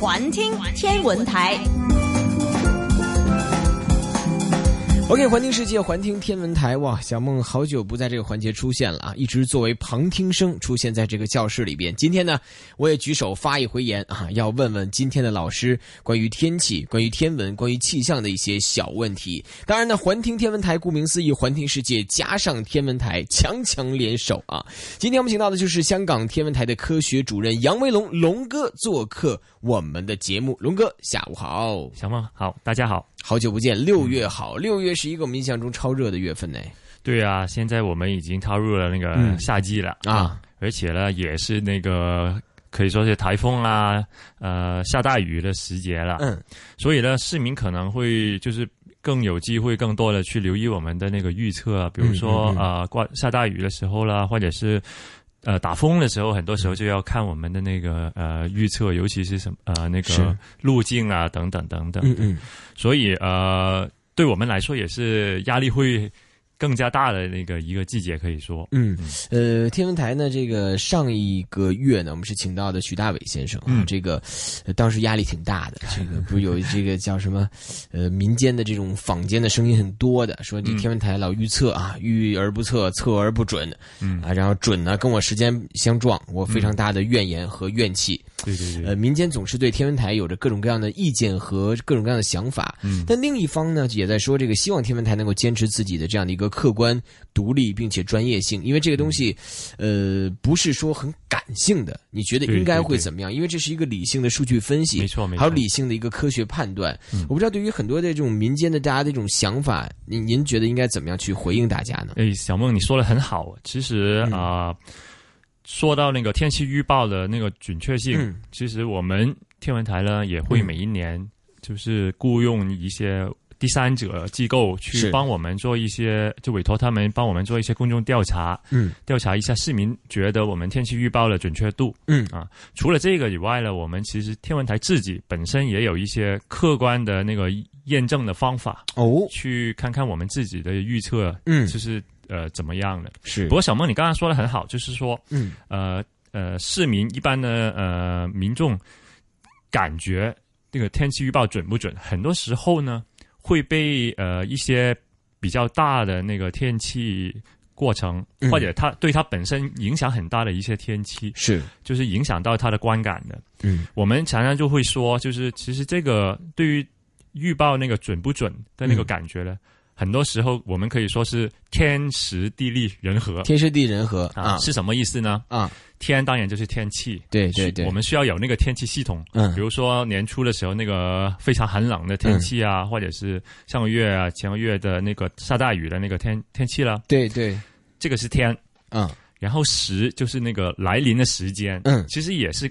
环听天文台。OK，环听世界，环听天文台。哇，小梦好久不在这个环节出现了啊，一直作为旁听生出现在这个教室里边。今天呢，我也举手发一回言啊，要问问今天的老师关于天气、关于天文、关于气象的一些小问题。当然呢，环听天文台顾名思义，环听世界加上天文台，强强联手啊。今天我们请到的就是香港天文台的科学主任杨威龙龙哥做客我们的节目。龙哥，下午好。小梦好，大家好。好久不见，六月好，六月是一个我们印象中超热的月份呢。对啊，现在我们已经踏入了那个夏季了啊，而且呢，也是那个可以说是台风啊，呃，下大雨的时节了。嗯，所以呢，市民可能会就是更有机会，更多的去留意我们的那个预测，比如说啊，刮下大雨的时候啦，或者是。呃，打风的时候，很多时候就要看我们的那个呃预测，尤其是什么呃那个路径啊，等等等等。嗯嗯。所以呃，对我们来说也是压力会。更加大的那个一个季节，可以说，嗯，呃，天文台呢，这个上一个月呢，我们是请到的徐大伟先生，嗯，这个当时压力挺大的，这个不是有这个叫什么，呃，民间的这种坊间的声音很多的，说这天文台老预测啊，预而不测，测而不准，嗯。啊，然后准呢跟我时间相撞，我非常大的怨言和怨气，对对对，呃，民间总是对天文台有着各种各样的意见和各种各样的想法，嗯，但另一方呢也在说这个希望天文台能够坚持自己的这样的一个。客观、独立并且专业性，因为这个东西，呃，不是说很感性的。你觉得应该会怎么样？因为这是一个理性的数据分析，没错，没错，还有理性的一个科学判断。我不知道对于很多的这种民间的大家的这种想法，您您觉得应该怎么样去回应大家呢？哎，小梦，你说的很好。其实啊，说到那个天气预报的那个准确性，其实我们天文台呢也会每一年就是雇佣一些。第三者机构去帮我们做一些，就委托他们帮我们做一些公众调查，嗯，调查一下市民觉得我们天气预报的准确度，嗯。啊，除了这个以外呢，我们其实天文台自己本身也有一些客观的那个验证的方法哦，去看看我们自己的预测，嗯，就是呃怎么样的。是，不过小梦你刚刚说的很好，就是说，嗯呃呃，市民一般的呃民众感觉那个天气预报准不准，很多时候呢。会被呃一些比较大的那个天气过程，或者它对它本身影响很大的一些天气，是就是影响到它的观感的。嗯，我们常常就会说，就是其实这个对于预报那个准不准的那个感觉呢。很多时候，我们可以说是天时地利人和。天时地利人和啊，是什么意思呢？啊，天当然就是天气。对对对，我们需要有那个天气系统。嗯，比如说年初的时候，那个非常寒冷的天气啊，或者是上个月啊、前个月的那个下大雨的那个天天气了。对对，这个是天。嗯，然后时就是那个来临的时间。嗯，其实也是。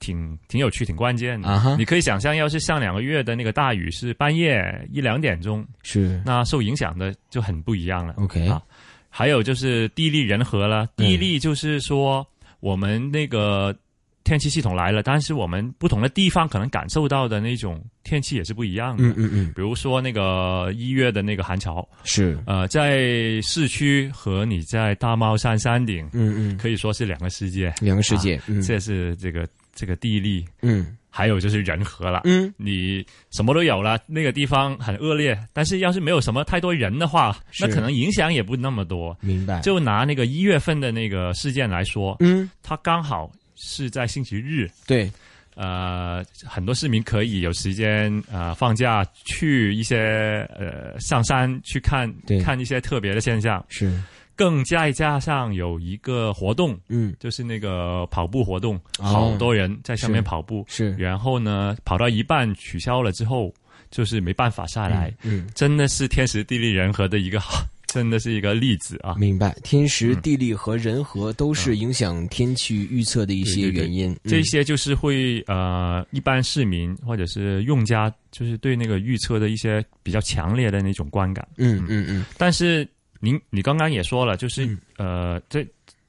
挺挺有趣，挺关键的。你可以想象，要是上两个月的那个大雨是半夜一两点钟，是那受影响的就很不一样了。OK 啊，还有就是地利人和了。地利就是说，我们那个天气系统来了，但是我们不同的地方可能感受到的那种天气也是不一样的。嗯嗯嗯。比如说那个一月的那个寒潮，是呃，在市区和你在大帽山山顶，嗯嗯，可以说是两个世界，两个世界。嗯这是这个。这个地利，嗯，还有就是人和了，嗯，你什么都有了，那个地方很恶劣，但是要是没有什么太多人的话，那可能影响也不那么多。明白？就拿那个一月份的那个事件来说，嗯，它刚好是在星期日，对，呃，很多市民可以有时间啊放假去一些呃上山去看，看一些特别的现象，是。更再加上有一个活动，嗯，就是那个跑步活动，好多人在上面跑步，是，然后呢，跑到一半取消了之后，就是没办法下来，嗯，真的是天时地利人和的一个好，真的是一个例子啊。明白，天时地利和人和都是影响天气预测的一些原因，这些就是会呃，一般市民或者是用家，就是对那个预测的一些比较强烈的那种观感，嗯。嗯嗯，但是。您你刚刚也说了，就是呃，这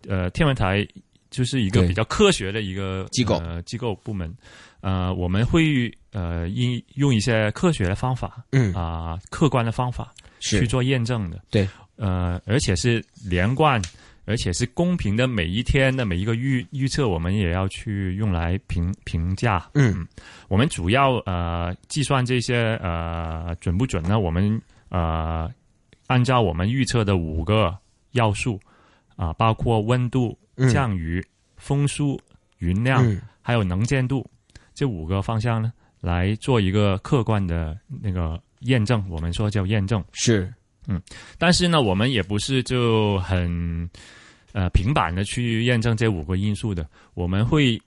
呃天文台就是一个比较科学的一个机构呃机构部门，呃我们会呃应用一些科学的方法，嗯啊客观的方法去做验证的，对，呃而且是连贯。而且是公平的，每一天的每一个预预测，我们也要去用来评评价。嗯，我们主要呃计算这些呃准不准呢？我们呃按照我们预测的五个要素啊，包括温度、降雨、风速、云量，还有能见度这五个方向呢，来做一个客观的那个验证。我们说叫验证是嗯，但是呢，我们也不是就很。呃，平板的去验证这五个因素的，我们会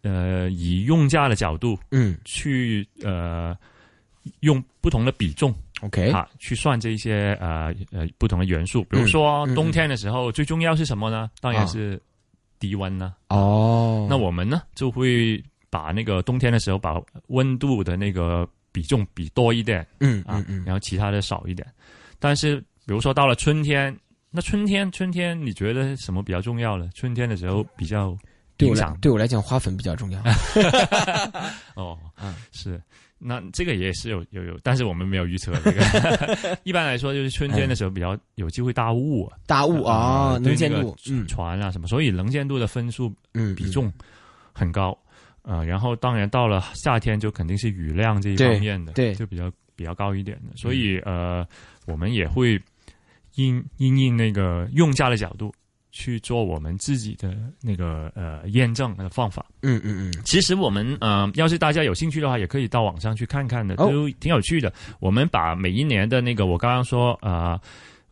呃以用价的角度，嗯，去呃用不同的比重，OK，啊，去算这一些呃呃不同的元素。比如说冬天的时候，最重要是什么呢？当然是低温呢。哦，那我们呢就会把那个冬天的时候把温度的那个比重比多一点，嗯啊，然后其他的少一点。但是比如说到了春天。那春天，春天你觉得什么比较重要呢？春天的时候比较对我来对我来讲，花粉比较重要。哦，嗯是，那这个也是有有有，但是我们没有预测这个。一般来说，就是春天的时候比较有机会大雾，大雾啊，能见度，船啊什么，所以能见度的分数比重很高啊。然后当然到了夏天，就肯定是雨量这一方面的，对，就比较比较高一点的。所以呃，我们也会。因因应那个用家的角度去做我们自己的那个呃验证的方法。嗯嗯嗯。其实我们呃，要是大家有兴趣的话，也可以到网上去看看的，都挺有趣的。我们把每一年的那个我刚刚说呃，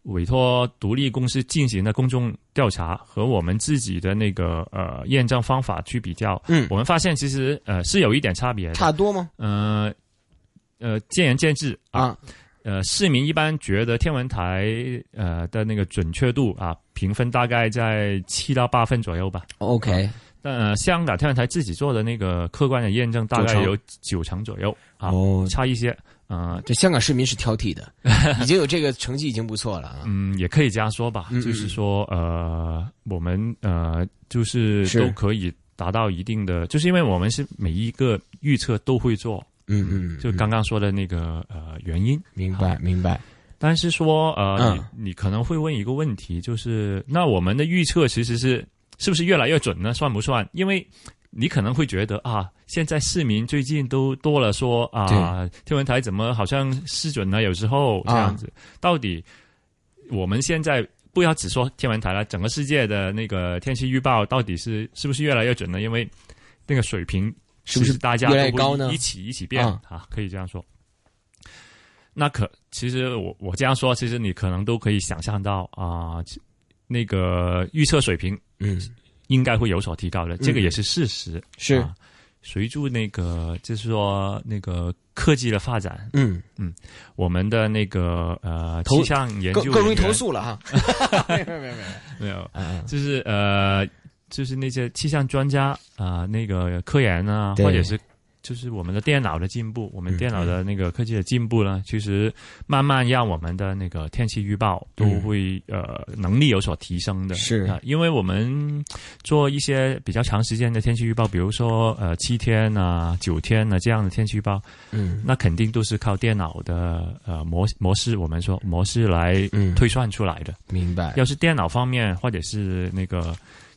委托独立公司进行的公众调查和我们自己的那个呃验证方法去比较，嗯，我们发现其实呃是有一点差别，差多吗？呃呃，见仁见智啊。呃，市民一般觉得天文台呃的那个准确度啊，评分大概在七到八分左右吧。OK，呃，香港天文台自己做的那个客观的验证大概有九成左右啊，差一些。啊，这香港市民是挑剔的，已经有这个成绩已经不错了啊。嗯，也可以这样说吧，就是说呃，我们呃就是都可以达到一定的，就是因为我们是每一个预测都会做。嗯嗯，就刚刚说的那个呃原因，明白明白。但是说呃，你你可能会问一个问题，就是那我们的预测其实是是不是越来越准呢？算不算？因为你可能会觉得啊，现在市民最近都多了说啊，天文台怎么好像失准呢？有时候这样子，到底我们现在不要只说天文台了，整个世界的那个天气预报到底是是不是越来越准呢？因为那个水平。是不是大家都高呢？一起一起变啊，可以这样说。那可其实我我这样说，其实你可能都可以想象到啊，那个预测水平嗯应该会有所提高的，这个也是事实。是随着那个就是说那个科技的发展，嗯嗯，我们的那个呃气象研究更容易投诉了哈。没有没有没有没有，就是呃。就是那些气象专家啊，那个科研啊，或者是就是我们的电脑的进步，我们电脑的那个科技的进步呢，其实慢慢让我们的那个天气预报都会呃能力有所提升的。是啊，因为我们做一些比较长时间的天气预报，比如说呃七天啊、九天啊这样的天气预报，嗯，那肯定都是靠电脑的呃模模式，我们说模式来推算出来的。明白。要是电脑方面或者是那个。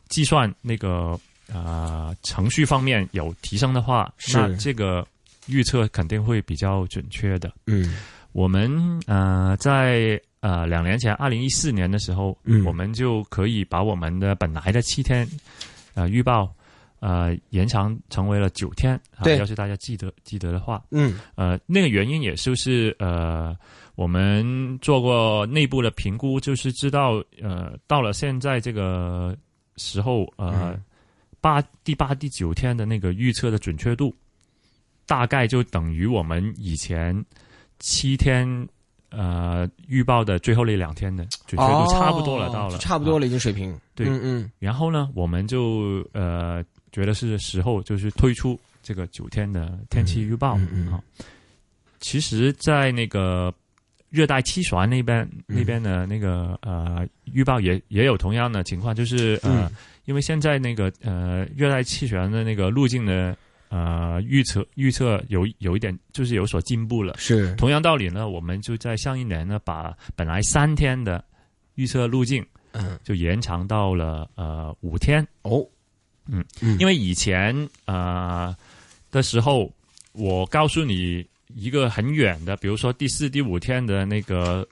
计算那个呃程序方面有提升的话，那这个预测肯定会比较准确的。嗯，我们呃在呃两年前，二零一四年的时候，嗯，我们就可以把我们的本来的七天呃预报呃延长成为了九天。啊，要是大家记得记得的话，嗯，呃那个原因也就是呃我们做过内部的评估，就是知道呃到了现在这个。时候，呃，八第八、第九天的那个预测的准确度，大概就等于我们以前七天呃预报的最后那两天的准确度差不多了，到了差不多了，已经水平。对，嗯嗯。然后呢，我们就呃觉得是时候就是推出这个九天的天气预报啊。其实，在那个。热带气旋那边那边的那个呃预报也也有同样的情况，就是呃，因为现在那个呃热带气旋的那个路径的呃预测预测有有一点就是有所进步了。是。同样道理呢，我们就在上一年呢把本来三天的预测路径嗯，就延长到了呃五天。哦，嗯，因为以前呃的时候，我告诉你一个很远的，比如说第四、第五天的那个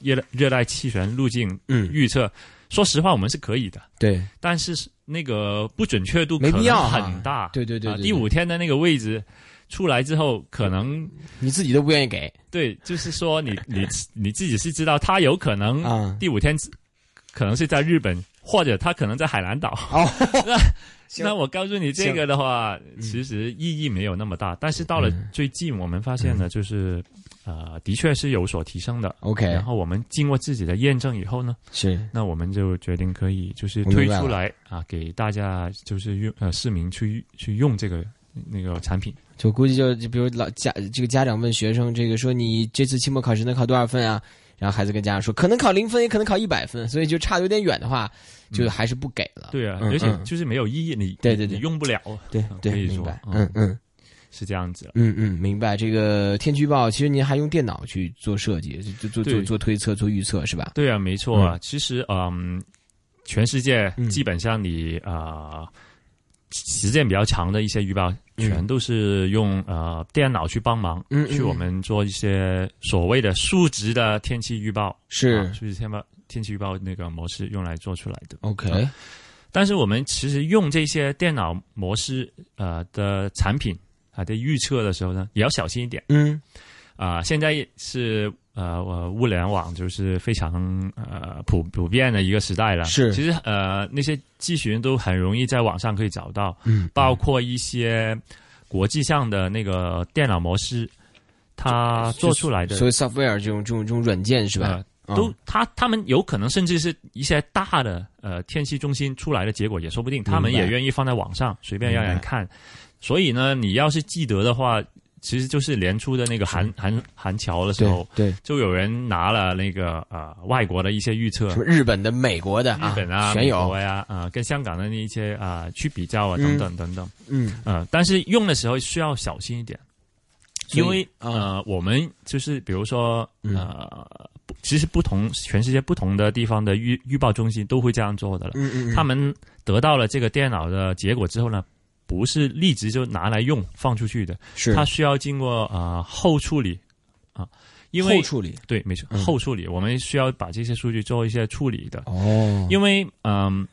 热热带气旋路径预测，说实话我们是可以的，对，但是那个不准确度没必要很大，对对对，第五天的那个位置。出来之后，可能你自己都不愿意给。对，就是说你你你自己是知道，他有可能第五天可能是在日本，或者他可能在海南岛。哦，那那我告诉你这个的话，其实意义没有那么大。但是到了最近，我们发现呢，就是呃，的确是有所提升的。OK，然后我们经过自己的验证以后呢，是那我们就决定可以就是推出来啊，给大家就是用呃市民去去用这个那个产品。就估计就就比如老家这个家长问学生这个说你这次期末考试能考多少分啊？然后孩子跟家长说可能考零分也可能考一百分，所以就差的有点远的话，就还是不给了。对啊，而且就是没有意义，你对对对用不了。对对，明白。嗯嗯，是这样子。嗯嗯，明白。这个天气预报其实您还用电脑去做设计，做做做做推测、做预测是吧？对啊，没错啊。其实嗯，全世界基本上你啊。时间比较长的一些预报，全都是用呃电脑去帮忙，去我们做一些所谓的数值的天气预报，是数值天报天气预报那个模式用来做出来的。OK，但是我们其实用这些电脑模式呃的产品啊在预测的时候呢，也要小心一点。嗯，啊，现在是。呃，我物联网就是非常呃普普遍的一个时代了。是，其实呃那些机群都很容易在网上可以找到，嗯，包括一些国际上的那个电脑模式，它做出来的，所以 software 这种这种这种软件是吧？都，他他们有可能甚至是一些大的呃天气中心出来的结果也说不定，他们也愿意放在网上随便让人看。所以呢，你要是记得的话。其实就是年初的那个韩韩韩桥的时候，对，就有人拿了那个呃外国的一些预测，什么日本的、美国的、日本啊、美国呀啊，跟香港的那一些啊去比较啊等等等等，嗯。呃，但是用的时候需要小心一点，因为呃我们就是比如说呃，其实不同全世界不同的地方的预预报中心都会这样做的了，嗯嗯，他们得到了这个电脑的结果之后呢。不是立即就拿来用放出去的，是。它需要经过啊后处理啊，因为后处理。对没错后处理，我们需要把这些数据做一些处理的。哦，因为嗯，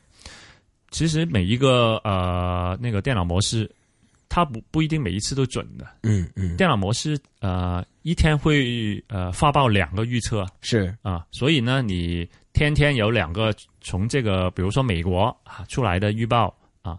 其实每一个呃那个电脑模式，它不不一定每一次都准的，嗯嗯，电脑模式呃一天会呃发报两个预测。是。啊，所以呢你天天有两个从这个比如说美国啊出来的预报啊。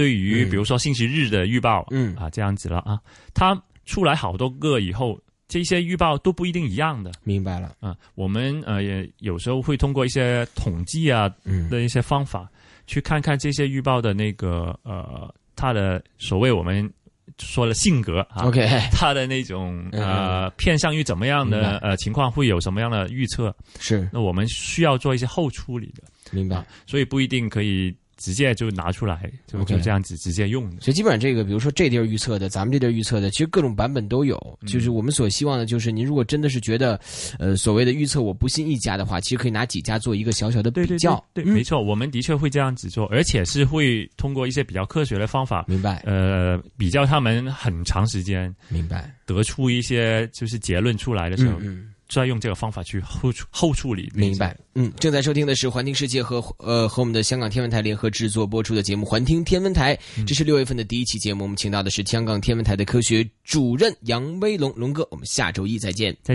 对于比如说星期日的预报，嗯啊这样子了啊，它出来好多个以后，这些预报都不一定一样的。明白了啊，我们呃也有时候会通过一些统计啊的一些方法，去看看这些预报的那个呃它的所谓我们说的性格啊，OK，它的那种呃偏向于怎么样的呃情况会有什么样的预测？是，那我们需要做一些后处理的，明白？所以不一定可以。直接就拿出来，就就这样子直接用。所以基本上这个，比如说这地儿预测的，咱们这地儿预测的，其实各种版本都有。就是我们所希望的，就是您如果真的是觉得，呃，所谓的预测我不信一家的话，其实可以拿几家做一个小小的比较。对，没错，我们的确会这样子做，而且是会通过一些比较科学的方法，明白？呃，比较他们很长时间，明白？得出一些就是结论出来的时候。再用这个方法去后后处理，明白？嗯，正在收听的是环听世界和呃和我们的香港天文台联合制作播出的节目《环听天文台》，这是六月份的第一期节目，我们请到的是香港天文台的科学主任杨威龙龙哥，我们下周一再见。